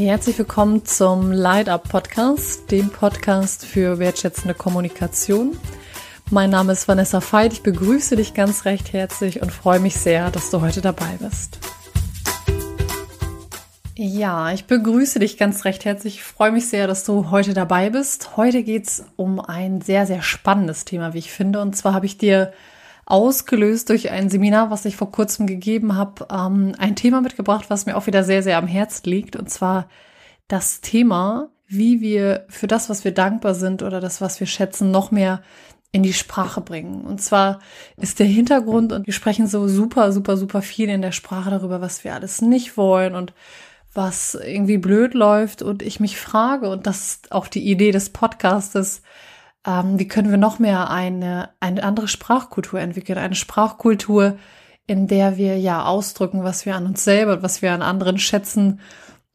Herzlich willkommen zum Light Up Podcast, dem Podcast für wertschätzende Kommunikation. Mein Name ist Vanessa Veit. Ich begrüße dich ganz recht herzlich und freue mich sehr, dass du heute dabei bist. Ja, ich begrüße dich ganz recht herzlich. Ich freue mich sehr, dass du heute dabei bist. Heute geht es um ein sehr, sehr spannendes Thema, wie ich finde. Und zwar habe ich dir ausgelöst durch ein Seminar, was ich vor kurzem gegeben habe, ähm, ein Thema mitgebracht, was mir auch wieder sehr, sehr am Herz liegt. Und zwar das Thema, wie wir für das, was wir dankbar sind oder das, was wir schätzen, noch mehr in die Sprache bringen. Und zwar ist der Hintergrund, und wir sprechen so super, super, super viel in der Sprache darüber, was wir alles nicht wollen und was irgendwie blöd läuft. Und ich mich frage, und das ist auch die Idee des Podcastes, ähm, wie können wir noch mehr eine, eine andere Sprachkultur entwickeln, eine Sprachkultur, in der wir ja ausdrücken, was wir an uns selber und was wir an anderen schätzen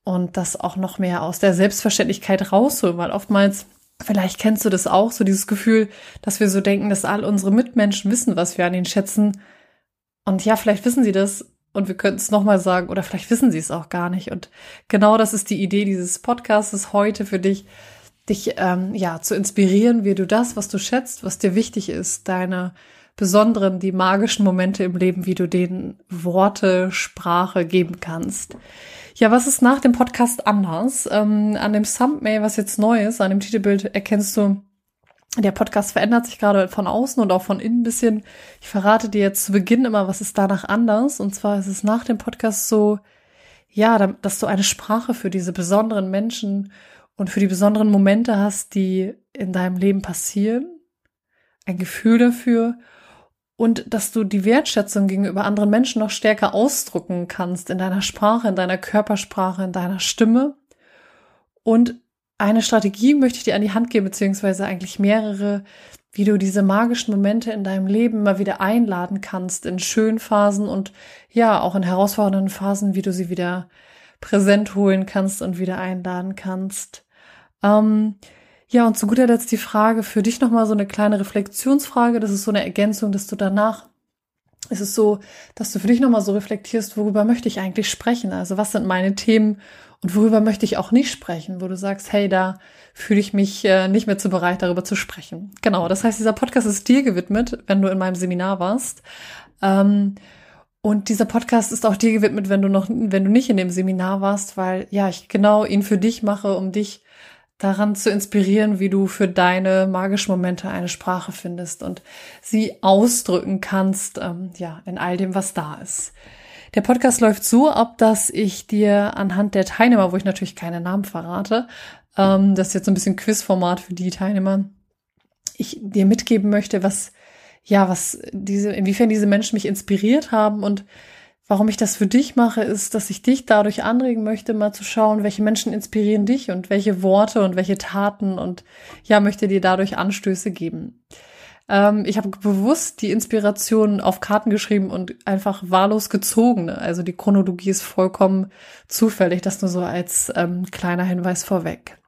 und das auch noch mehr aus der Selbstverständlichkeit rausholen, weil oftmals Vielleicht kennst du das auch, so dieses Gefühl, dass wir so denken, dass all unsere Mitmenschen wissen, was wir an ihnen schätzen. Und ja, vielleicht wissen sie das und wir könnten es nochmal sagen oder vielleicht wissen sie es auch gar nicht. Und genau das ist die Idee dieses Podcasts heute für dich, dich ähm, ja zu inspirieren, wie du das, was du schätzt, was dir wichtig ist, deine besonderen, die magischen Momente im Leben, wie du denen Worte, Sprache geben kannst. Ja, was ist nach dem Podcast anders? Ähm, an dem Thumbnail, was jetzt neu ist, an dem Titelbild erkennst du, der Podcast verändert sich gerade von außen und auch von innen ein bisschen. Ich verrate dir jetzt zu Beginn immer, was ist danach anders. Und zwar ist es nach dem Podcast so, ja, dass du eine Sprache für diese besonderen Menschen und für die besonderen Momente hast, die in deinem Leben passieren, ein Gefühl dafür und dass du die Wertschätzung gegenüber anderen Menschen noch stärker ausdrucken kannst in deiner Sprache, in deiner Körpersprache, in deiner Stimme. Und eine Strategie möchte ich dir an die Hand geben, beziehungsweise eigentlich mehrere, wie du diese magischen Momente in deinem Leben mal wieder einladen kannst in schönen Phasen und ja, auch in herausfordernden Phasen, wie du sie wieder präsent holen kannst und wieder einladen kannst. Ähm, ja, und zu guter Letzt die Frage für dich nochmal so eine kleine Reflexionsfrage. Das ist so eine Ergänzung, dass du danach, es ist so, dass du für dich nochmal so reflektierst, worüber möchte ich eigentlich sprechen? Also was sind meine Themen und worüber möchte ich auch nicht sprechen, wo du sagst, hey, da fühle ich mich äh, nicht mehr zu bereit, darüber zu sprechen. Genau, das heißt, dieser Podcast ist dir gewidmet, wenn du in meinem Seminar warst. Ähm, und dieser Podcast ist auch dir gewidmet, wenn du noch, wenn du nicht in dem Seminar warst, weil ja, ich genau ihn für dich mache, um dich daran zu inspirieren, wie du für deine magischen Momente eine Sprache findest und sie ausdrücken kannst, ähm, ja, in all dem, was da ist. Der Podcast läuft so ab, dass ich dir anhand der Teilnehmer, wo ich natürlich keine Namen verrate, ähm, das ist jetzt so ein bisschen Quizformat für die Teilnehmer, ich dir mitgeben möchte, was, ja, was diese, inwiefern diese Menschen mich inspiriert haben und Warum ich das für dich mache, ist, dass ich dich dadurch anregen möchte, mal zu schauen, welche Menschen inspirieren dich und welche Worte und welche Taten und ja, möchte dir dadurch Anstöße geben. Ähm, ich habe bewusst die Inspiration auf Karten geschrieben und einfach wahllos gezogen. Also die Chronologie ist vollkommen zufällig, das nur so als ähm, kleiner Hinweis vorweg.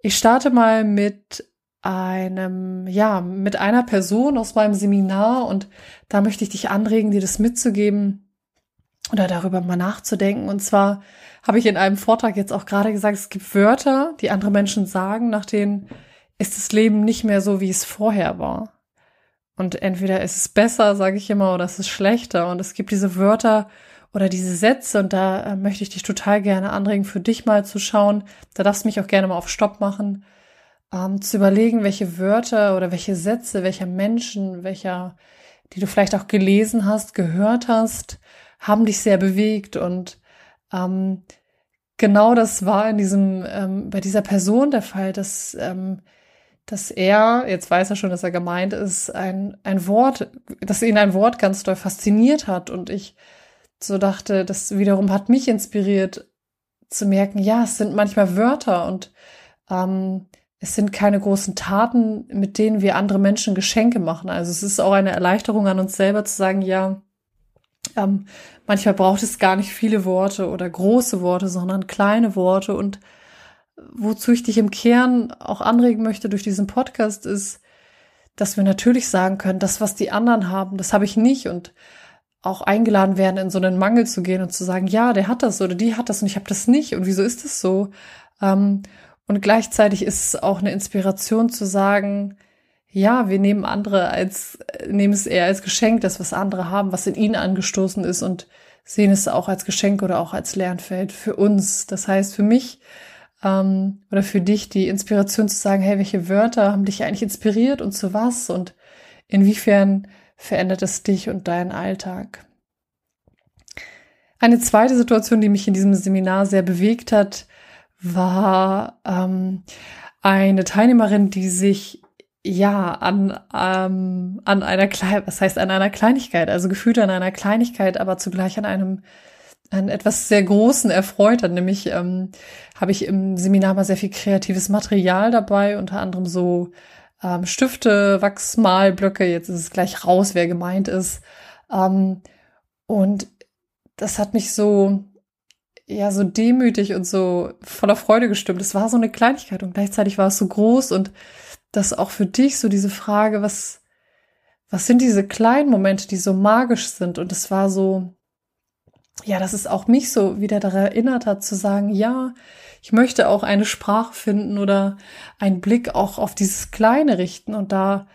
Ich starte mal mit einem, ja, mit einer Person aus meinem Seminar und da möchte ich dich anregen, dir das mitzugeben oder darüber mal nachzudenken. Und zwar habe ich in einem Vortrag jetzt auch gerade gesagt, es gibt Wörter, die andere Menschen sagen, nach denen ist das Leben nicht mehr so, wie es vorher war. Und entweder ist es besser, sage ich immer, oder es ist schlechter. Und es gibt diese Wörter oder diese Sätze und da äh, möchte ich dich total gerne anregen, für dich mal zu schauen. Da darfst du mich auch gerne mal auf Stopp machen ähm, zu überlegen, welche Wörter oder welche Sätze, welcher Menschen, welcher, die du vielleicht auch gelesen hast, gehört hast, haben dich sehr bewegt und ähm, genau das war in diesem ähm, bei dieser Person der Fall, dass ähm, dass er, jetzt weiß er schon, dass er gemeint ist, ein, ein Wort, dass ihn ein Wort ganz doll fasziniert hat. Und ich so dachte, das wiederum hat mich inspiriert zu merken, ja, es sind manchmal Wörter und ähm, es sind keine großen Taten, mit denen wir andere Menschen Geschenke machen. Also es ist auch eine Erleichterung an uns selber zu sagen, ja, ähm, manchmal braucht es gar nicht viele Worte oder große Worte, sondern kleine Worte. Und wozu ich dich im Kern auch anregen möchte durch diesen Podcast ist, dass wir natürlich sagen können, das, was die anderen haben, das habe ich nicht. Und auch eingeladen werden, in so einen Mangel zu gehen und zu sagen, ja, der hat das oder die hat das und ich habe das nicht und wieso ist das so? Ähm, und gleichzeitig ist es auch eine Inspiration zu sagen, ja, wir nehmen andere als, nehmen es eher als Geschenk, das, was andere haben, was in ihnen angestoßen ist und sehen es auch als Geschenk oder auch als Lernfeld für uns. Das heißt, für mich ähm, oder für dich die Inspiration zu sagen, hey, welche Wörter haben dich eigentlich inspiriert und zu was und inwiefern verändert es dich und deinen Alltag. Eine zweite Situation, die mich in diesem Seminar sehr bewegt hat, war ähm, eine Teilnehmerin, die sich ja an ähm, an einer Klein was heißt an einer Kleinigkeit, also gefühlt an einer Kleinigkeit, aber zugleich an einem an etwas sehr Großen erfreut hat. Nämlich ähm, habe ich im Seminar mal sehr viel kreatives Material dabei, unter anderem so ähm, Stifte, Wachsmalblöcke. Jetzt ist es gleich raus, wer gemeint ist. Ähm, und das hat mich so ja so demütig und so voller Freude gestimmt. Es war so eine Kleinigkeit und gleichzeitig war es so groß und das auch für dich so diese Frage, was was sind diese kleinen Momente, die so magisch sind und es war so ja, dass es auch mich so wieder daran erinnert hat zu sagen, ja, ich möchte auch eine Sprache finden oder einen Blick auch auf dieses Kleine richten und da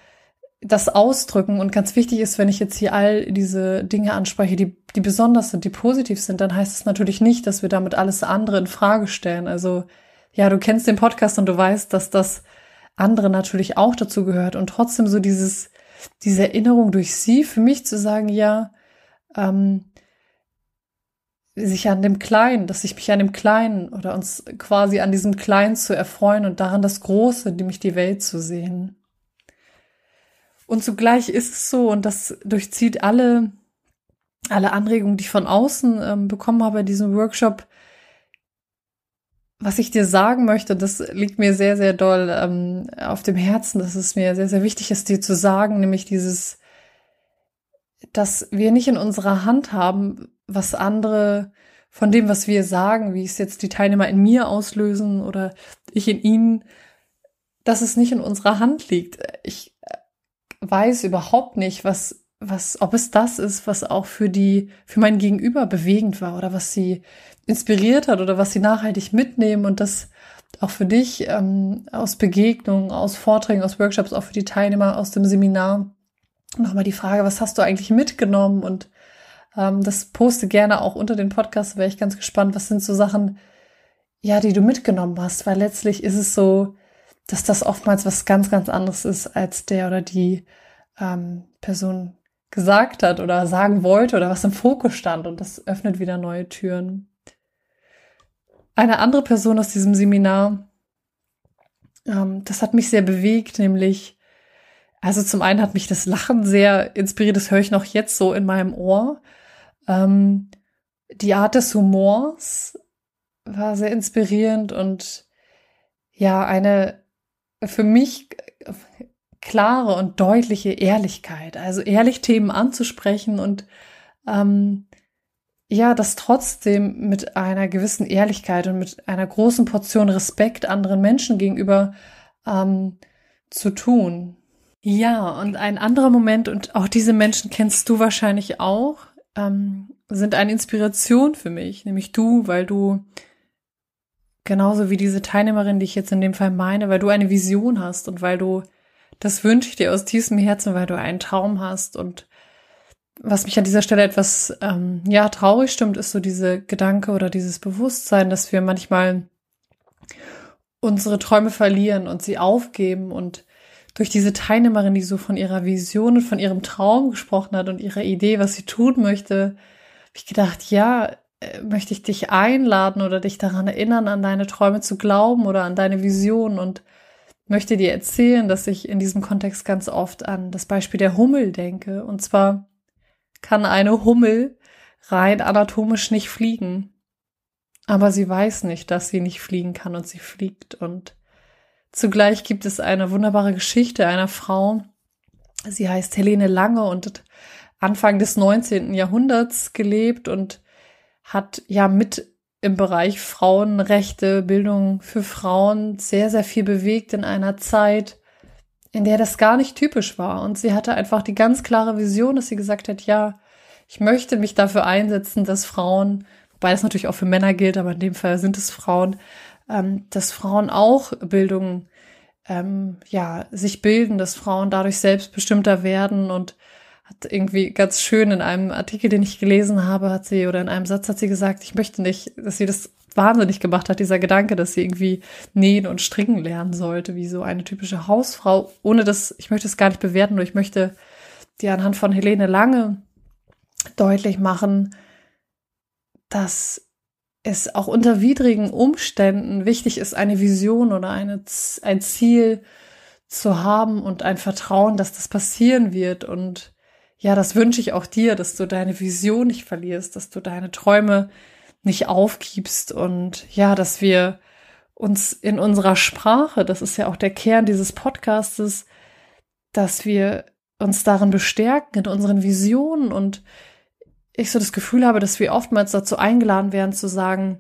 das ausdrücken. Und ganz wichtig ist, wenn ich jetzt hier all diese Dinge anspreche, die, die besonders sind, die positiv sind, dann heißt es natürlich nicht, dass wir damit alles andere in Frage stellen. Also, ja, du kennst den Podcast und du weißt, dass das andere natürlich auch dazu gehört und trotzdem so dieses, diese Erinnerung durch sie für mich zu sagen, ja, ähm, sich an dem Kleinen, dass ich mich an dem Kleinen oder uns quasi an diesem Kleinen zu erfreuen und daran das Große, nämlich die Welt zu sehen. Und zugleich ist es so, und das durchzieht alle, alle Anregungen, die ich von außen ähm, bekommen habe in diesem Workshop, was ich dir sagen möchte, das liegt mir sehr, sehr doll ähm, auf dem Herzen, dass es mir sehr, sehr wichtig ist, dir zu sagen, nämlich dieses, dass wir nicht in unserer Hand haben, was andere von dem, was wir sagen, wie es jetzt die Teilnehmer in mir auslösen oder ich in ihnen, dass es nicht in unserer Hand liegt. Ich weiß überhaupt nicht, was, was, ob es das ist, was auch für die, für mein Gegenüber bewegend war oder was sie inspiriert hat oder was sie nachhaltig mitnehmen und das auch für dich ähm, aus Begegnungen, aus Vorträgen, aus Workshops, auch für die Teilnehmer aus dem Seminar. Nochmal die Frage, was hast du eigentlich mitgenommen? Und ähm, das poste gerne auch unter den Podcast, wäre ich ganz gespannt, was sind so Sachen, ja, die du mitgenommen hast, weil letztlich ist es so, dass das oftmals was ganz, ganz anderes ist, als der oder die ähm, Person gesagt hat oder sagen wollte oder was im Fokus stand. Und das öffnet wieder neue Türen. Eine andere Person aus diesem Seminar, ähm, das hat mich sehr bewegt, nämlich, also zum einen hat mich das Lachen sehr inspiriert, das höre ich noch jetzt so in meinem Ohr. Ähm, die Art des Humors war sehr inspirierend und ja, eine für mich klare und deutliche Ehrlichkeit. Also ehrlich Themen anzusprechen und ähm, ja, das trotzdem mit einer gewissen Ehrlichkeit und mit einer großen Portion Respekt anderen Menschen gegenüber ähm, zu tun. Ja, und ein anderer Moment, und auch diese Menschen kennst du wahrscheinlich auch, ähm, sind eine Inspiration für mich, nämlich du, weil du Genauso wie diese Teilnehmerin, die ich jetzt in dem Fall meine, weil du eine Vision hast und weil du, das wünsche ich dir aus tiefstem Herzen, weil du einen Traum hast. Und was mich an dieser Stelle etwas, ähm, ja, traurig stimmt, ist so diese Gedanke oder dieses Bewusstsein, dass wir manchmal unsere Träume verlieren und sie aufgeben und durch diese Teilnehmerin, die so von ihrer Vision und von ihrem Traum gesprochen hat und ihrer Idee, was sie tun möchte, habe ich gedacht, ja, möchte ich dich einladen oder dich daran erinnern, an deine Träume zu glauben oder an deine Vision und möchte dir erzählen, dass ich in diesem Kontext ganz oft an das Beispiel der Hummel denke. Und zwar kann eine Hummel rein anatomisch nicht fliegen. Aber sie weiß nicht, dass sie nicht fliegen kann und sie fliegt. Und zugleich gibt es eine wunderbare Geschichte einer Frau. Sie heißt Helene Lange und Anfang des 19. Jahrhunderts gelebt und hat ja mit im Bereich Frauenrechte, Bildung für Frauen sehr, sehr viel bewegt in einer Zeit, in der das gar nicht typisch war. Und sie hatte einfach die ganz klare Vision, dass sie gesagt hat, ja, ich möchte mich dafür einsetzen, dass Frauen, wobei das natürlich auch für Männer gilt, aber in dem Fall sind es Frauen, ähm, dass Frauen auch Bildung, ähm, ja, sich bilden, dass Frauen dadurch selbstbestimmter werden und hat irgendwie ganz schön in einem Artikel, den ich gelesen habe, hat sie oder in einem Satz hat sie gesagt, ich möchte nicht, dass sie das wahnsinnig gemacht hat, dieser Gedanke, dass sie irgendwie nähen und stricken lernen sollte, wie so eine typische Hausfrau, ohne dass, ich möchte es gar nicht bewerten, nur ich möchte dir anhand von Helene Lange deutlich machen, dass es auch unter widrigen Umständen wichtig ist, eine Vision oder eine, ein Ziel zu haben und ein Vertrauen, dass das passieren wird. Und ja, das wünsche ich auch dir, dass du deine Vision nicht verlierst, dass du deine Träume nicht aufgibst und ja, dass wir uns in unserer Sprache, das ist ja auch der Kern dieses Podcastes, dass wir uns darin bestärken, in unseren Visionen. Und ich so das Gefühl habe, dass wir oftmals dazu eingeladen werden zu sagen,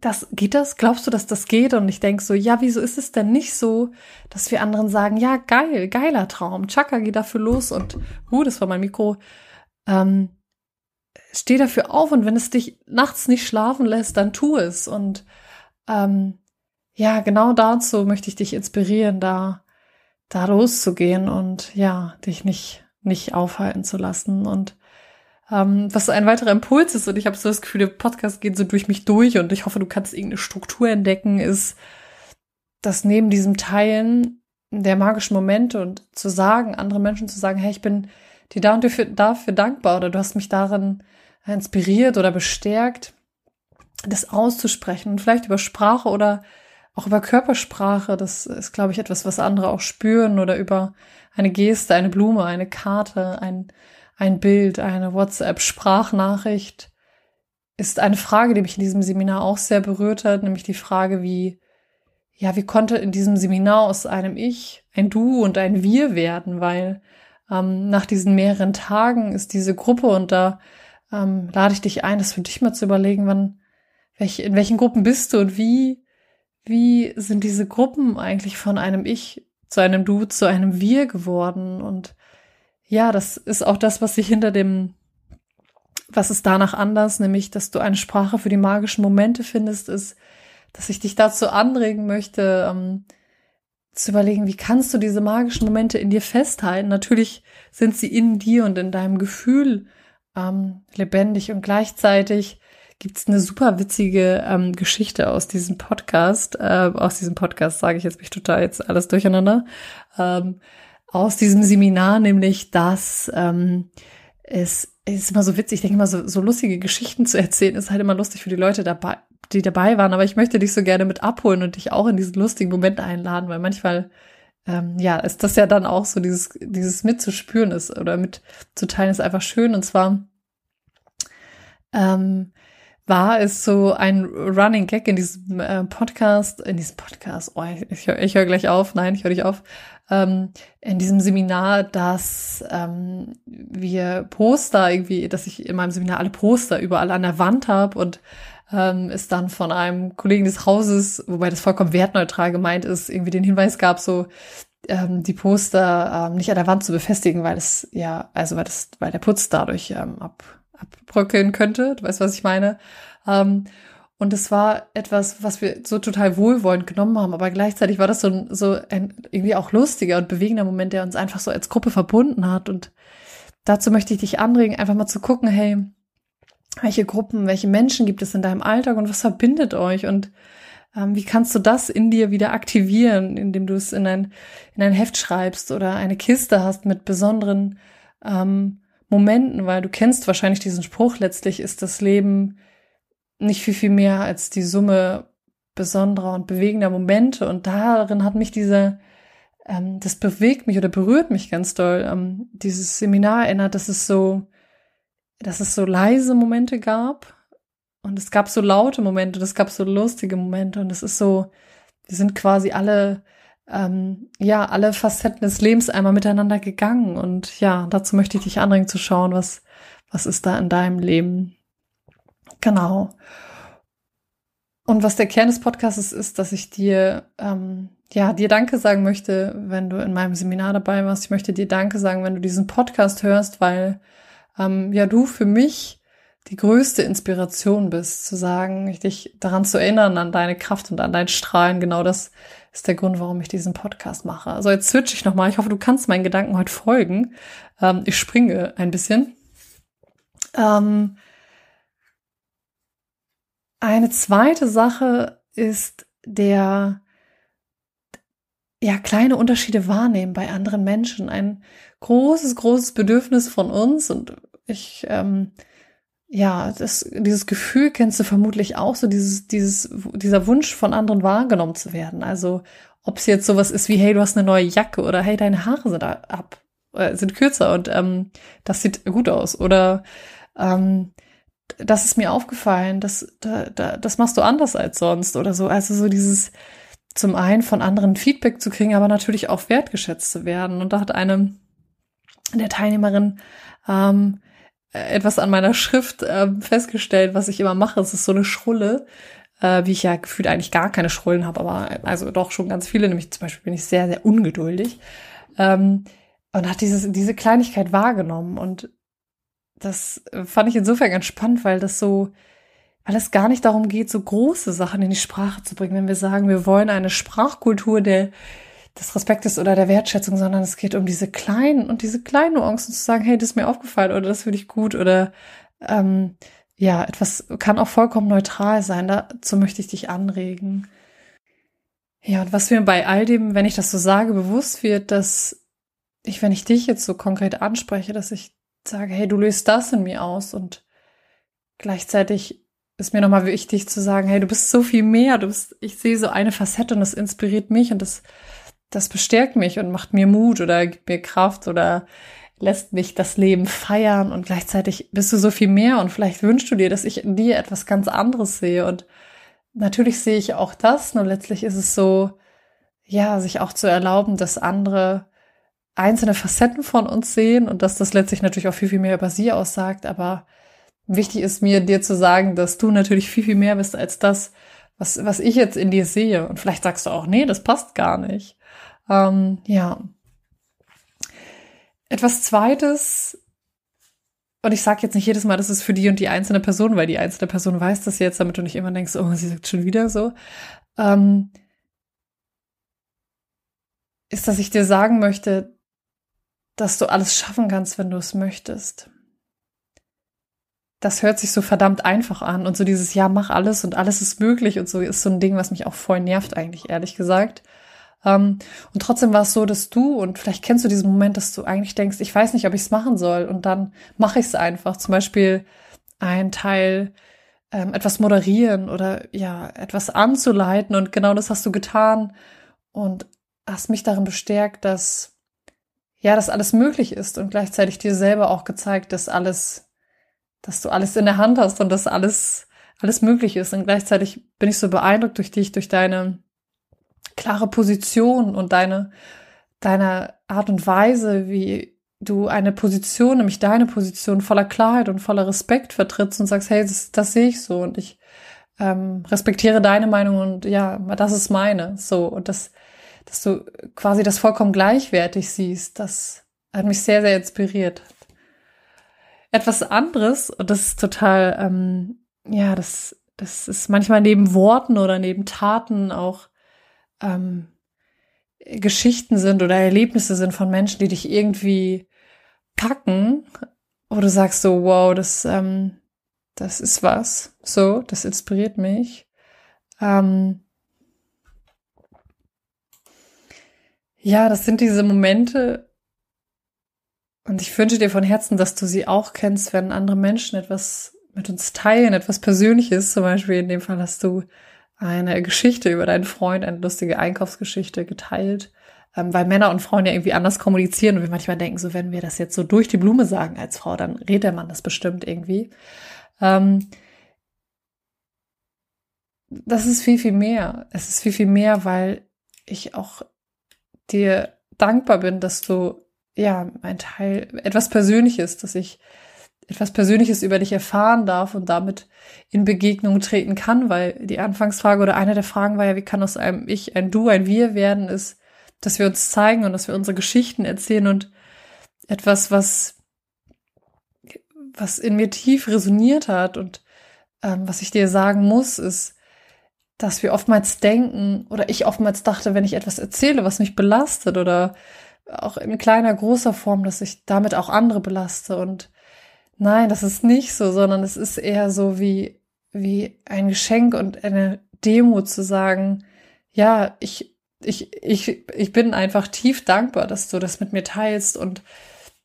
das geht das? Glaubst du, dass das geht? Und ich denke so, ja, wieso ist es denn nicht so, dass wir anderen sagen, ja, geil, geiler Traum, Chaka, geh dafür los und, uh, das war mein Mikro, ähm, steh dafür auf und wenn es dich nachts nicht schlafen lässt, dann tu es. Und ähm, ja, genau dazu möchte ich dich inspirieren, da, da loszugehen und ja, dich nicht, nicht aufhalten zu lassen. Und ähm, was ein weiterer Impuls ist, und ich habe so das Gefühl, der Podcast geht so durch mich durch und ich hoffe, du kannst irgendeine Struktur entdecken, ist, dass neben diesem Teilen der magischen Momente und zu sagen, andere Menschen zu sagen, hey, ich bin dir da und dafür, dafür dankbar oder du hast mich darin inspiriert oder bestärkt, das auszusprechen. Und vielleicht über Sprache oder auch über Körpersprache, das ist, glaube ich, etwas, was andere auch spüren oder über eine Geste, eine Blume, eine Karte, ein, ein Bild, eine WhatsApp-Sprachnachricht, ist eine Frage, die mich in diesem Seminar auch sehr berührt hat, nämlich die Frage, wie, ja, wie konnte in diesem Seminar aus einem Ich ein Du und ein Wir werden, weil ähm, nach diesen mehreren Tagen ist diese Gruppe und da ähm, lade ich dich ein, das für dich mal zu überlegen, wann, welch, in welchen Gruppen bist du und wie, wie sind diese Gruppen eigentlich von einem Ich zu einem Du, zu einem Wir geworden? Und ja, das ist auch das, was sich hinter dem, was ist danach anders, nämlich, dass du eine Sprache für die magischen Momente findest, ist, dass ich dich dazu anregen möchte, ähm, zu überlegen, wie kannst du diese magischen Momente in dir festhalten? Natürlich sind sie in dir und in deinem Gefühl ähm, lebendig und gleichzeitig gibt's eine super witzige ähm, Geschichte aus diesem Podcast. Äh, aus diesem Podcast sage ich jetzt mich total jetzt alles durcheinander. Ähm, aus diesem Seminar, nämlich dass ähm, es ist immer so witzig, ich denke immer, so, so lustige Geschichten zu erzählen, ist halt immer lustig für die Leute dabei, die dabei waren, aber ich möchte dich so gerne mit abholen und dich auch in diesen lustigen Moment einladen, weil manchmal ähm, ja, ist das ja dann auch so dieses, dieses mitzuspüren ist oder mitzuteilen ist einfach schön. Und zwar ähm, war es so ein Running Gag in diesem äh, Podcast, in diesem Podcast, oh, ich, ich, ich höre gleich auf, nein, ich höre nicht auf, ähm, in diesem Seminar, dass ähm, wir Poster irgendwie, dass ich in meinem Seminar alle Poster überall an der Wand habe und ähm, es dann von einem Kollegen des Hauses, wobei das vollkommen wertneutral gemeint ist, irgendwie den Hinweis gab, so ähm, die Poster ähm, nicht an der Wand zu befestigen, weil es ja, also weil das, weil der Putz dadurch ähm, ab, abbröckeln könnte. Du weißt, was ich meine. Ähm, und es war etwas, was wir so total wohlwollend genommen haben, aber gleichzeitig war das so ein, so ein irgendwie auch lustiger und bewegender Moment, der uns einfach so als Gruppe verbunden hat. Und dazu möchte ich dich anregen, einfach mal zu gucken, hey, welche Gruppen, welche Menschen gibt es in deinem Alltag und was verbindet euch und ähm, wie kannst du das in dir wieder aktivieren, indem du es in ein, in ein Heft schreibst oder eine Kiste hast mit besonderen ähm, Momenten, weil du kennst wahrscheinlich diesen Spruch, letztlich ist das Leben nicht viel, viel mehr als die Summe besonderer und bewegender Momente. Und darin hat mich diese, ähm, das bewegt mich oder berührt mich ganz doll. Ähm, dieses Seminar erinnert, dass es so, dass es so leise Momente gab und es gab so laute Momente und es gab so lustige Momente und es ist so, wir sind quasi alle, ähm, ja, alle Facetten des Lebens einmal miteinander gegangen und ja, dazu möchte ich dich anregen zu schauen, was, was ist da in deinem Leben Genau. Und was der Kern des Podcasts ist, ist, dass ich dir, ähm, ja, dir Danke sagen möchte, wenn du in meinem Seminar dabei warst. Ich möchte dir Danke sagen, wenn du diesen Podcast hörst, weil ähm, ja du für mich die größte Inspiration bist, zu sagen, dich daran zu erinnern, an deine Kraft und an dein Strahlen. Genau das ist der Grund, warum ich diesen Podcast mache. Also jetzt switch ich nochmal. Ich hoffe, du kannst meinen Gedanken heute folgen. Ähm, ich springe ein bisschen. Ähm, eine zweite Sache ist der, ja, kleine Unterschiede wahrnehmen bei anderen Menschen. Ein großes, großes Bedürfnis von uns und ich, ähm, ja, das, dieses Gefühl kennst du vermutlich auch, so dieses, dieses, dieser Wunsch von anderen wahrgenommen zu werden. Also, ob es jetzt sowas ist wie, hey, du hast eine neue Jacke oder hey, deine Haare sind ab, äh, sind kürzer und ähm, das sieht gut aus oder ähm, das ist mir aufgefallen, das, da, da, das machst du anders als sonst oder so. Also so dieses zum einen von anderen Feedback zu kriegen, aber natürlich auch wertgeschätzt zu werden. Und da hat eine der Teilnehmerin ähm, etwas an meiner Schrift äh, festgestellt, was ich immer mache. Es ist so eine Schrulle, äh, wie ich ja gefühlt eigentlich gar keine Schrullen habe, aber also doch schon ganz viele. Nämlich zum Beispiel bin ich sehr, sehr ungeduldig. Ähm, und hat dieses, diese Kleinigkeit wahrgenommen. Und das fand ich insofern ganz spannend, weil das so, weil es gar nicht darum geht, so große Sachen in die Sprache zu bringen, wenn wir sagen, wir wollen eine Sprachkultur der, des Respektes oder der Wertschätzung, sondern es geht um diese kleinen und diese kleinen Nuancen zu sagen, hey, das ist mir aufgefallen oder das finde ich gut oder ähm, ja, etwas kann auch vollkommen neutral sein. Dazu möchte ich dich anregen. Ja, und was mir bei all dem, wenn ich das so sage, bewusst wird, dass ich, wenn ich dich jetzt so konkret anspreche, dass ich sage, hey, du löst das in mir aus und gleichzeitig ist mir nochmal wichtig zu sagen, hey, du bist so viel mehr, du bist, ich sehe so eine Facette und das inspiriert mich und das, das bestärkt mich und macht mir Mut oder gibt mir Kraft oder lässt mich das Leben feiern und gleichzeitig bist du so viel mehr und vielleicht wünschst du dir, dass ich in dir etwas ganz anderes sehe und natürlich sehe ich auch das, nur letztlich ist es so, ja, sich auch zu erlauben, dass andere einzelne Facetten von uns sehen und dass das letztlich natürlich auch viel, viel mehr über sie aussagt. Aber wichtig ist mir, dir zu sagen, dass du natürlich viel, viel mehr bist als das, was, was ich jetzt in dir sehe. Und vielleicht sagst du auch, nee, das passt gar nicht. Ähm, ja. Etwas Zweites, und ich sage jetzt nicht jedes Mal, das ist für die und die einzelne Person, weil die einzelne Person weiß das jetzt, damit du nicht immer denkst, oh, sie sagt schon wieder so. Ähm, ist, dass ich dir sagen möchte, dass du alles schaffen kannst, wenn du es möchtest. Das hört sich so verdammt einfach an und so dieses Ja, mach alles und alles ist möglich und so ist so ein Ding, was mich auch voll nervt eigentlich, ehrlich gesagt. Um, und trotzdem war es so, dass du, und vielleicht kennst du diesen Moment, dass du eigentlich denkst, ich weiß nicht, ob ich es machen soll und dann mache ich es einfach. Zum Beispiel ein Teil ähm, etwas moderieren oder ja, etwas anzuleiten und genau das hast du getan und hast mich darin bestärkt, dass ja, dass alles möglich ist und gleichzeitig dir selber auch gezeigt, dass alles, dass du alles in der Hand hast und dass alles, alles möglich ist. Und gleichzeitig bin ich so beeindruckt durch dich, durch deine klare Position und deine, deine Art und Weise, wie du eine Position, nämlich deine Position voller Klarheit und voller Respekt vertrittst und sagst, hey, das, das sehe ich so und ich ähm, respektiere deine Meinung und ja, das ist meine. So, und das, dass du quasi das vollkommen gleichwertig siehst, das hat mich sehr, sehr inspiriert. Etwas anderes, und das ist total, ähm, ja, das, das ist manchmal neben Worten oder neben Taten auch ähm, Geschichten sind oder Erlebnisse sind von Menschen, die dich irgendwie packen, wo du sagst so, wow, das, ähm, das ist was, so, das inspiriert mich. Ähm, Ja, das sind diese Momente, und ich wünsche dir von Herzen, dass du sie auch kennst, wenn andere Menschen etwas mit uns teilen, etwas Persönliches. Zum Beispiel in dem Fall hast du eine Geschichte über deinen Freund, eine lustige Einkaufsgeschichte geteilt, ähm, weil Männer und Frauen ja irgendwie anders kommunizieren und wir manchmal denken, so wenn wir das jetzt so durch die Blume sagen als Frau, dann redet der Mann das bestimmt irgendwie. Ähm, das ist viel, viel mehr. Es ist viel, viel mehr, weil ich auch dir dankbar bin, dass du ja ein Teil, etwas Persönliches, dass ich etwas Persönliches über dich erfahren darf und damit in Begegnung treten kann, weil die Anfangsfrage oder eine der Fragen war ja, wie kann aus einem Ich ein Du, ein Wir werden, ist, dass wir uns zeigen und dass wir unsere Geschichten erzählen und etwas, was, was in mir tief resoniert hat und ähm, was ich dir sagen muss, ist, dass wir oftmals denken oder ich oftmals dachte, wenn ich etwas erzähle, was mich belastet oder auch in kleiner, großer Form, dass ich damit auch andere belaste. Und nein, das ist nicht so, sondern es ist eher so wie, wie ein Geschenk und eine Demo zu sagen, ja, ich, ich, ich, ich bin einfach tief dankbar, dass du das mit mir teilst. Und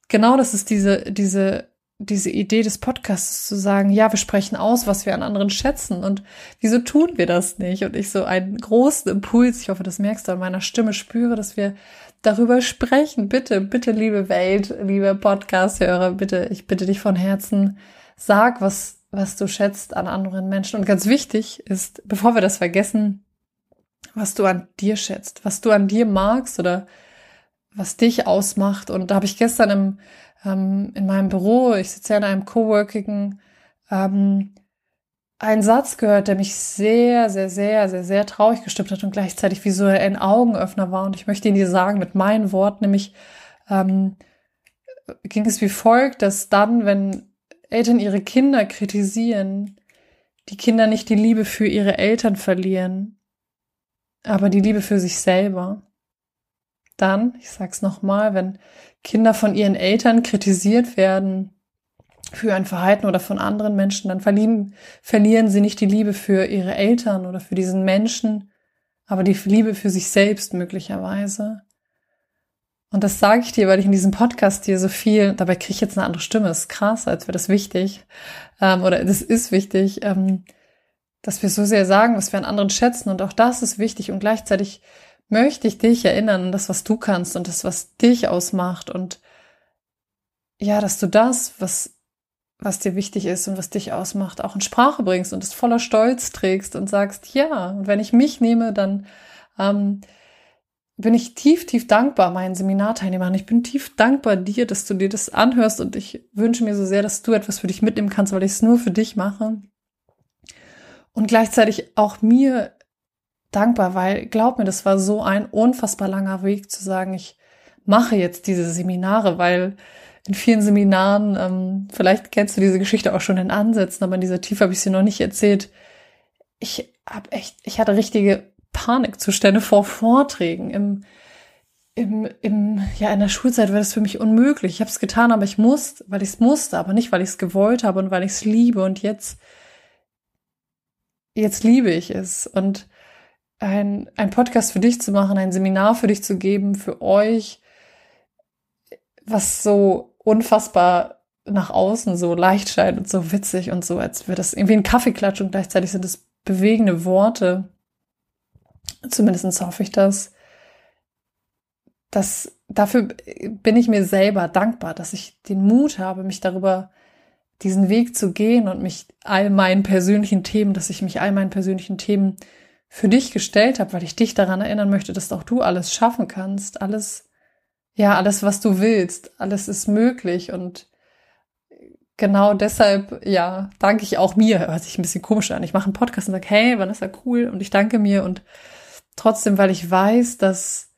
genau das ist diese, diese diese Idee des Podcasts zu sagen, ja, wir sprechen aus, was wir an anderen schätzen und wieso tun wir das nicht? Und ich so einen großen Impuls, ich hoffe, das merkst du an meiner Stimme, spüre, dass wir darüber sprechen. Bitte, bitte, liebe Welt, liebe Podcast-Hörer, bitte, ich bitte dich von Herzen, sag, was, was du schätzt an anderen Menschen. Und ganz wichtig ist, bevor wir das vergessen, was du an dir schätzt, was du an dir magst oder was dich ausmacht. Und da habe ich gestern im ähm, in meinem Büro, ich sitze ja in einem Coworking, ähm, einen Satz gehört, der mich sehr, sehr, sehr, sehr, sehr traurig gestimmt hat und gleichzeitig wie so ein Augenöffner war. Und ich möchte ihn dir sagen mit meinen Worten, nämlich ähm, ging es wie folgt, dass dann, wenn Eltern ihre Kinder kritisieren, die Kinder nicht die Liebe für ihre Eltern verlieren, aber die Liebe für sich selber. Dann, ich sag's nochmal, wenn Kinder von ihren Eltern kritisiert werden für ein Verhalten oder von anderen Menschen, dann verlieren, verlieren sie nicht die Liebe für ihre Eltern oder für diesen Menschen, aber die Liebe für sich selbst möglicherweise. Und das sage ich dir, weil ich in diesem Podcast dir so viel, dabei kriege ich jetzt eine andere Stimme, ist krass, als wäre das wichtig, ähm, oder das ist wichtig, ähm, dass wir so sehr sagen, was wir an anderen schätzen. Und auch das ist wichtig. Und gleichzeitig möchte ich dich erinnern an das, was du kannst und das, was dich ausmacht. Und ja, dass du das, was, was dir wichtig ist und was dich ausmacht, auch in Sprache bringst und es voller Stolz trägst und sagst, ja, und wenn ich mich nehme, dann ähm, bin ich tief, tief dankbar meinen Seminarteilnehmern. Ich bin tief dankbar dir, dass du dir das anhörst und ich wünsche mir so sehr, dass du etwas für dich mitnehmen kannst, weil ich es nur für dich mache. Und gleichzeitig auch mir dankbar, weil glaub mir, das war so ein unfassbar langer Weg zu sagen, ich mache jetzt diese Seminare, weil in vielen Seminaren, ähm, vielleicht kennst du diese Geschichte auch schon in Ansätzen, aber in dieser Tiefe habe ich sie noch nicht erzählt. Ich habe echt, ich hatte richtige Panikzustände vor Vorträgen. Im, im, im, ja, in der Schulzeit war das für mich unmöglich. Ich habe es getan, aber ich musste, weil ich es musste, aber nicht, weil ich es gewollt habe und weil ich es liebe. Und jetzt, jetzt liebe ich es. Und ein, ein Podcast für dich zu machen, ein Seminar für dich zu geben, für euch, was so unfassbar nach außen so leicht scheint und so witzig und so, als wäre das irgendwie ein Kaffeeklatsch und gleichzeitig sind es bewegende Worte. Zumindest hoffe ich das. Das, dafür bin ich mir selber dankbar, dass ich den Mut habe, mich darüber diesen Weg zu gehen und mich all meinen persönlichen Themen, dass ich mich all meinen persönlichen Themen für dich gestellt habe, weil ich dich daran erinnern möchte, dass auch du alles schaffen kannst, alles, ja, alles, was du willst, alles ist möglich. Und genau deshalb, ja, danke ich auch mir, hört sich ein bisschen komisch an. Ich mache einen Podcast und sage, hey, wann ist er cool. Und ich danke mir. Und trotzdem, weil ich weiß, dass,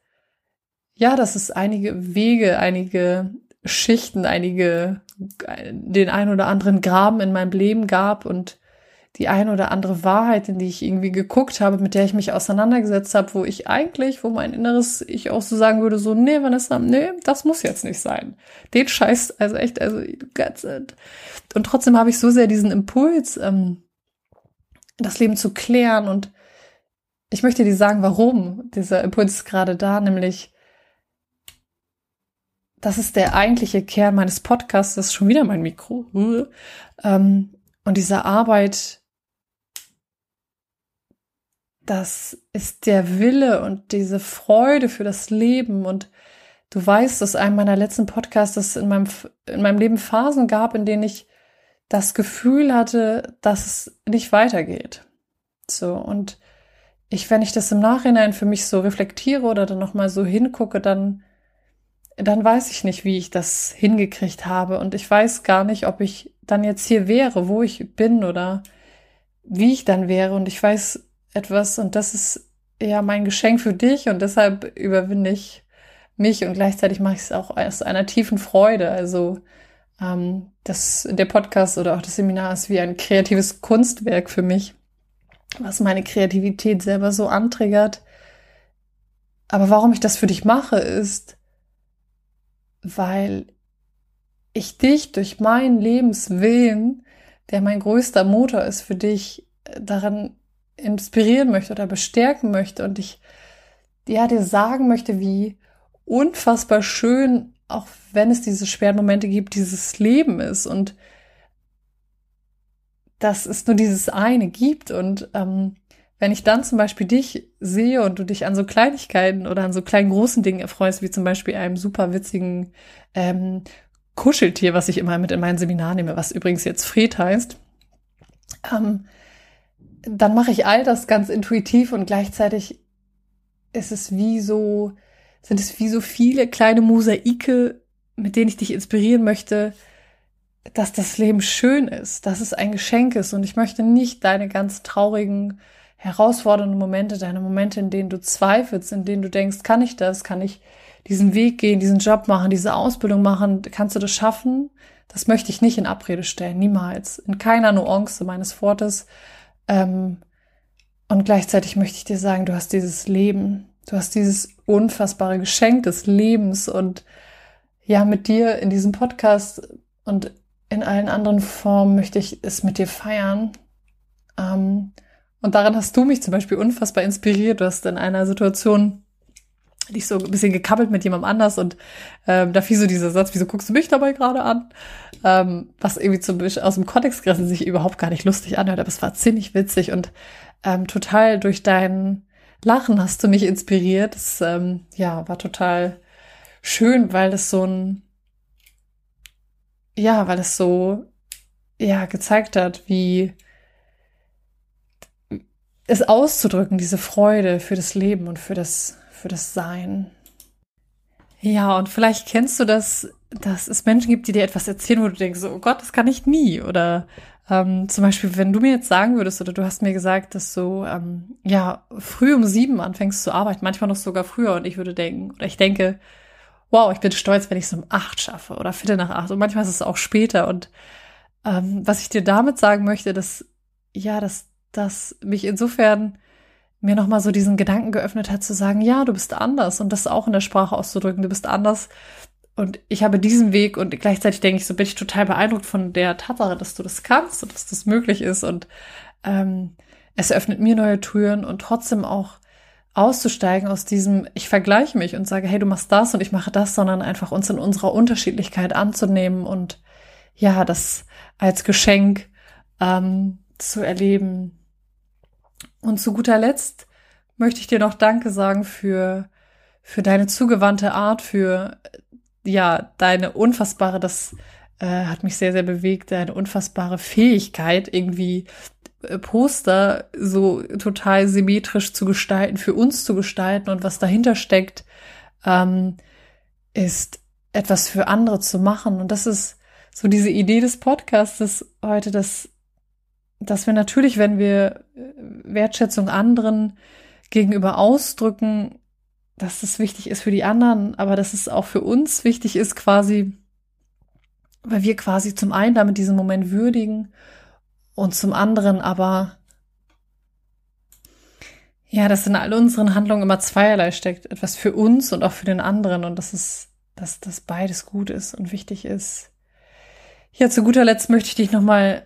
ja, dass es einige Wege, einige Schichten, einige, den ein oder anderen Graben in meinem Leben gab. Und die ein oder andere Wahrheit, in die ich irgendwie geguckt habe, mit der ich mich auseinandergesetzt habe, wo ich eigentlich, wo mein Inneres ich auch so sagen würde, so, nee, Vanessa, nee, das muss jetzt nicht sein. Den Scheiß, also echt, also ganz, und trotzdem habe ich so sehr diesen Impuls, ähm, das Leben zu klären und ich möchte dir sagen, warum dieser Impuls ist gerade da, nämlich das ist der eigentliche Kern meines Podcasts, das ist schon wieder mein Mikro. Ähm, und diese Arbeit das ist der Wille und diese Freude für das Leben. Und du weißt aus einem meiner letzten Podcasts, dass es in meinem, in meinem Leben Phasen gab, in denen ich das Gefühl hatte, dass es nicht weitergeht. So, und ich, wenn ich das im Nachhinein für mich so reflektiere oder dann nochmal so hingucke, dann, dann weiß ich nicht, wie ich das hingekriegt habe. Und ich weiß gar nicht, ob ich dann jetzt hier wäre, wo ich bin oder wie ich dann wäre. Und ich weiß etwas und das ist ja mein Geschenk für dich und deshalb überwinde ich mich und gleichzeitig mache ich es auch aus einer tiefen Freude. Also Ähm, das, der Podcast oder auch das Seminar ist wie ein kreatives Kunstwerk für mich, was meine Kreativität selber so antriggert. Aber warum ich das für dich mache, ist, weil ich dich durch meinen Lebenswillen, der mein größter Motor ist für dich, daran inspirieren möchte oder bestärken möchte und ich ja dir sagen möchte, wie unfassbar schön, auch wenn es diese schweren Momente gibt, dieses Leben ist und dass es nur dieses eine gibt. Und ähm, wenn ich dann zum Beispiel dich sehe und du dich an so Kleinigkeiten oder an so kleinen großen Dingen erfreust, wie zum Beispiel einem super witzigen ähm, Kuscheltier, was ich immer mit in mein Seminar nehme, was übrigens jetzt Fred heißt, ähm, dann mache ich all das ganz intuitiv und gleichzeitig ist es wie so, sind es wie so viele kleine Mosaike, mit denen ich dich inspirieren möchte, dass das Leben schön ist, dass es ein Geschenk ist und ich möchte nicht deine ganz traurigen, herausfordernden Momente, deine Momente, in denen du zweifelst, in denen du denkst, kann ich das, kann ich diesen Weg gehen, diesen Job machen, diese Ausbildung machen, kannst du das schaffen? Das möchte ich nicht in Abrede stellen, niemals, in keiner Nuance meines Wortes. Ähm, und gleichzeitig möchte ich dir sagen, du hast dieses Leben, du hast dieses unfassbare Geschenk des Lebens und ja, mit dir in diesem Podcast und in allen anderen Formen möchte ich es mit dir feiern. Ähm, und daran hast du mich zum Beispiel unfassbar inspiriert. Du hast in einer Situation dich so ein bisschen gekabbelt mit jemandem anders und ähm, da fiel so dieser Satz, wieso guckst du mich dabei gerade an? Ähm, was irgendwie zum aus dem Kontext gerissen sich überhaupt gar nicht lustig anhört, aber es war ziemlich witzig und ähm, total durch dein Lachen hast du mich inspiriert. Das ähm, ja, war total schön, weil es so ein, ja, weil es so, ja, gezeigt hat, wie es auszudrücken, diese Freude für das Leben und für das für das Sein. Ja, und vielleicht kennst du das, dass es Menschen gibt, die dir etwas erzählen, wo du denkst, oh Gott, das kann ich nie. Oder ähm, zum Beispiel, wenn du mir jetzt sagen würdest, oder du hast mir gesagt, dass du ähm, ja früh um sieben anfängst zu arbeiten, manchmal noch sogar früher, und ich würde denken, oder ich denke, wow, ich bin stolz, wenn ich es um acht schaffe oder viertel nach acht. Und manchmal ist es auch später. Und ähm, was ich dir damit sagen möchte, dass ja, dass das mich insofern mir nochmal so diesen Gedanken geöffnet hat, zu sagen, ja, du bist anders und das auch in der Sprache auszudrücken, du bist anders. Und ich habe diesen Weg und gleichzeitig denke ich, so bin ich total beeindruckt von der Tatsache, dass du das kannst und dass das möglich ist. Und ähm, es öffnet mir neue Türen und trotzdem auch auszusteigen aus diesem, ich vergleiche mich und sage, hey, du machst das und ich mache das, sondern einfach uns in unserer Unterschiedlichkeit anzunehmen und ja, das als Geschenk ähm, zu erleben, und zu guter Letzt möchte ich dir noch Danke sagen für, für deine zugewandte Art, für, ja, deine unfassbare, das äh, hat mich sehr, sehr bewegt, deine unfassbare Fähigkeit, irgendwie äh, Poster so total symmetrisch zu gestalten, für uns zu gestalten und was dahinter steckt, ähm, ist etwas für andere zu machen. Und das ist so diese Idee des Podcastes heute, dass dass wir natürlich, wenn wir äh, Wertschätzung anderen gegenüber ausdrücken, dass das wichtig ist für die anderen, aber dass es auch für uns wichtig ist, quasi, weil wir quasi zum einen damit diesen Moment würdigen und zum anderen aber, ja, dass in all unseren Handlungen immer zweierlei steckt. Etwas für uns und auch für den anderen und dass es, dass das beides gut ist und wichtig ist. Ja, zu guter Letzt möchte ich dich nochmal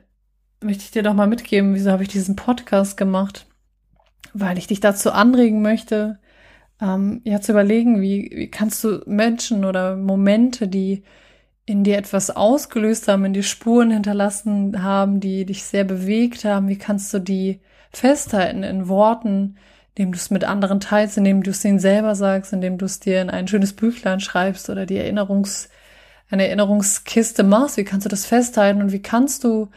möchte ich dir doch mal mitgeben, wieso habe ich diesen Podcast gemacht? Weil ich dich dazu anregen möchte, ähm, ja, zu überlegen, wie, wie kannst du Menschen oder Momente, die in dir etwas ausgelöst haben, in dir Spuren hinterlassen haben, die dich sehr bewegt haben, wie kannst du die festhalten in Worten, indem du es mit anderen teilst, indem du es denen selber sagst, indem du es dir in ein schönes Büchlein schreibst oder die Erinnerungs, eine Erinnerungskiste machst, wie kannst du das festhalten und wie kannst du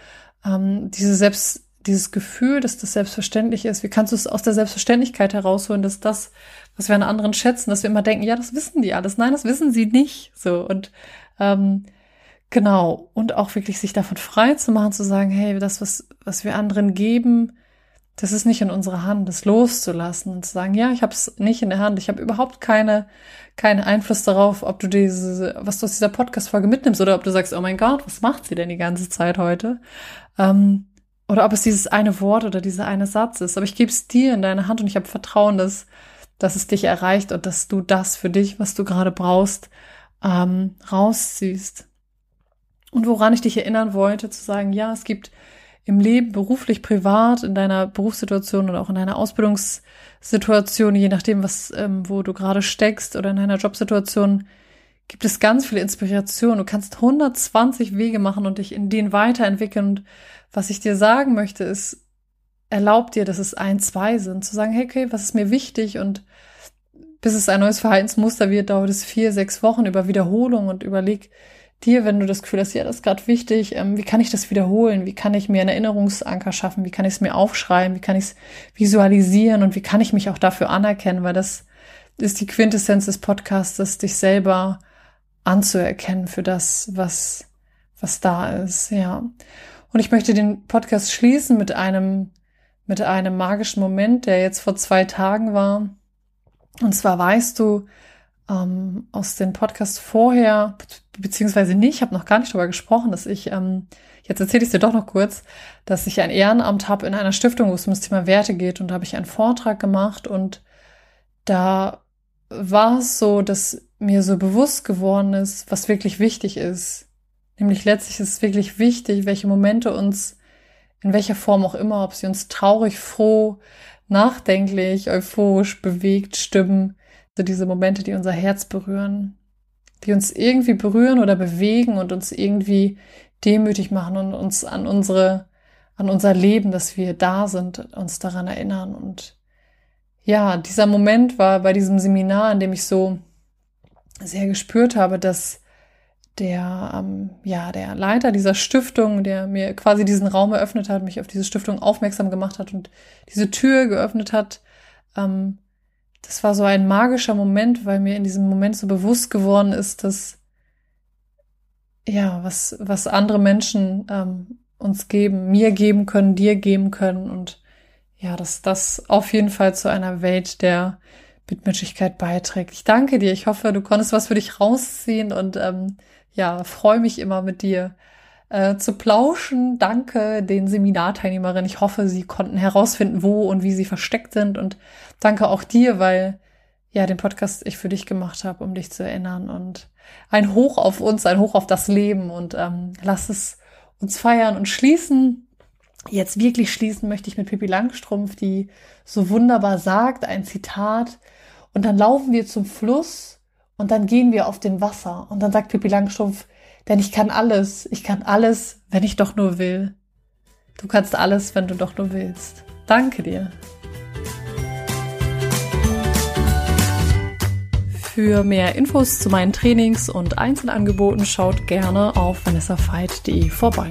ähm, diese Selbst, dieses Gefühl, dass das selbstverständlich ist, wie kannst du es aus der Selbstverständlichkeit herausholen, dass das, was wir an anderen schätzen, dass wir immer denken, ja, das wissen die alles. Nein, das wissen sie nicht. So und ähm, genau und auch wirklich sich davon frei zu machen, zu sagen, hey, das, was was wir anderen geben, das ist nicht in unserer Hand, das loszulassen und zu sagen, ja, ich habe es nicht in der Hand, ich habe überhaupt keine, keinen Einfluss darauf, ob du diese, was du aus dieser Podcast-Folge mitnimmst oder ob du sagst, oh mein Gott, was macht sie denn die ganze Zeit heute? Ähm, oder ob es dieses eine Wort oder dieser eine Satz ist. Aber ich gebe es dir in deine Hand und ich habe Vertrauen, dass, dass es dich erreicht und dass du das für dich, was du gerade brauchst, ähm, rausziehst. Und woran ich dich erinnern wollte, zu sagen, ja, es gibt im Leben, beruflich, privat, in deiner Berufssituation und auch in deiner Ausbildungssituation, je nachdem, was, ähm, wo du gerade steckst oder in deiner Jobsituation, gibt es ganz viele Inspirationen. Du kannst 120 Wege machen und dich in denen weiterentwickeln. Und was ich dir sagen möchte, ist, erlaub dir, dass es ein, zwei sind, zu sagen, hey, okay, was ist mir wichtig und bis es ein neues Verhaltensmuster wird, dauert es vier, sechs Wochen über Wiederholung und überleg, dir, wenn du das Gefühl hast, ja, das ist gerade wichtig, ähm, wie kann ich das wiederholen? Wie kann ich mir einen Erinnerungsanker schaffen? Wie kann ich es mir aufschreiben? Wie kann ich es visualisieren? Und wie kann ich mich auch dafür anerkennen? Weil das ist die Quintessenz des Podcasts, dich selber anzuerkennen für das, was, was da ist, ja. Und ich möchte den Podcast schließen mit einem, mit einem magischen Moment, der jetzt vor zwei Tagen war. Und zwar weißt du, ähm, aus den Podcasts vorher, beziehungsweise nicht, ich habe noch gar nicht darüber gesprochen, dass ich, ähm, jetzt erzähle ich dir doch noch kurz, dass ich ein Ehrenamt habe in einer Stiftung, wo es um das Thema Werte geht und da habe ich einen Vortrag gemacht und da war es so, dass mir so bewusst geworden ist, was wirklich wichtig ist. Nämlich letztlich ist es wirklich wichtig, welche Momente uns in welcher Form auch immer, ob sie uns traurig, froh, nachdenklich, euphorisch, bewegt stimmen, so diese Momente, die unser Herz berühren, die uns irgendwie berühren oder bewegen und uns irgendwie demütig machen und uns an unsere, an unser Leben, dass wir da sind, uns daran erinnern. Und ja, dieser Moment war bei diesem Seminar, in dem ich so sehr gespürt habe, dass der, ähm, ja, der Leiter dieser Stiftung, der mir quasi diesen Raum eröffnet hat, mich auf diese Stiftung aufmerksam gemacht hat und diese Tür geöffnet hat, ähm, das war so ein magischer Moment, weil mir in diesem Moment so bewusst geworden ist, dass ja, was, was andere Menschen ähm, uns geben, mir geben können, dir geben können und ja, dass das auf jeden Fall zu einer Welt der Mitmenschlichkeit beiträgt. Ich danke dir. Ich hoffe, du konntest was für dich rausziehen und ähm, ja, freue mich immer mit dir äh, zu plauschen. Danke den Seminarteilnehmerinnen. Ich hoffe, sie konnten herausfinden, wo und wie sie versteckt sind. Und danke auch dir, weil ja den Podcast ich für dich gemacht habe, um dich zu erinnern. Und ein Hoch auf uns, ein Hoch auf das Leben. Und ähm, lass es uns feiern und schließen. Jetzt wirklich schließen möchte ich mit Pippi Langstrumpf, die so wunderbar sagt, ein Zitat. Und dann laufen wir zum Fluss und dann gehen wir auf dem Wasser. Und dann sagt Pippi Langstrumpf, denn ich kann alles. Ich kann alles, wenn ich doch nur will. Du kannst alles, wenn du doch nur willst. Danke dir. Für mehr Infos zu meinen Trainings und Einzelangeboten schaut gerne auf vanessafeit.de vorbei.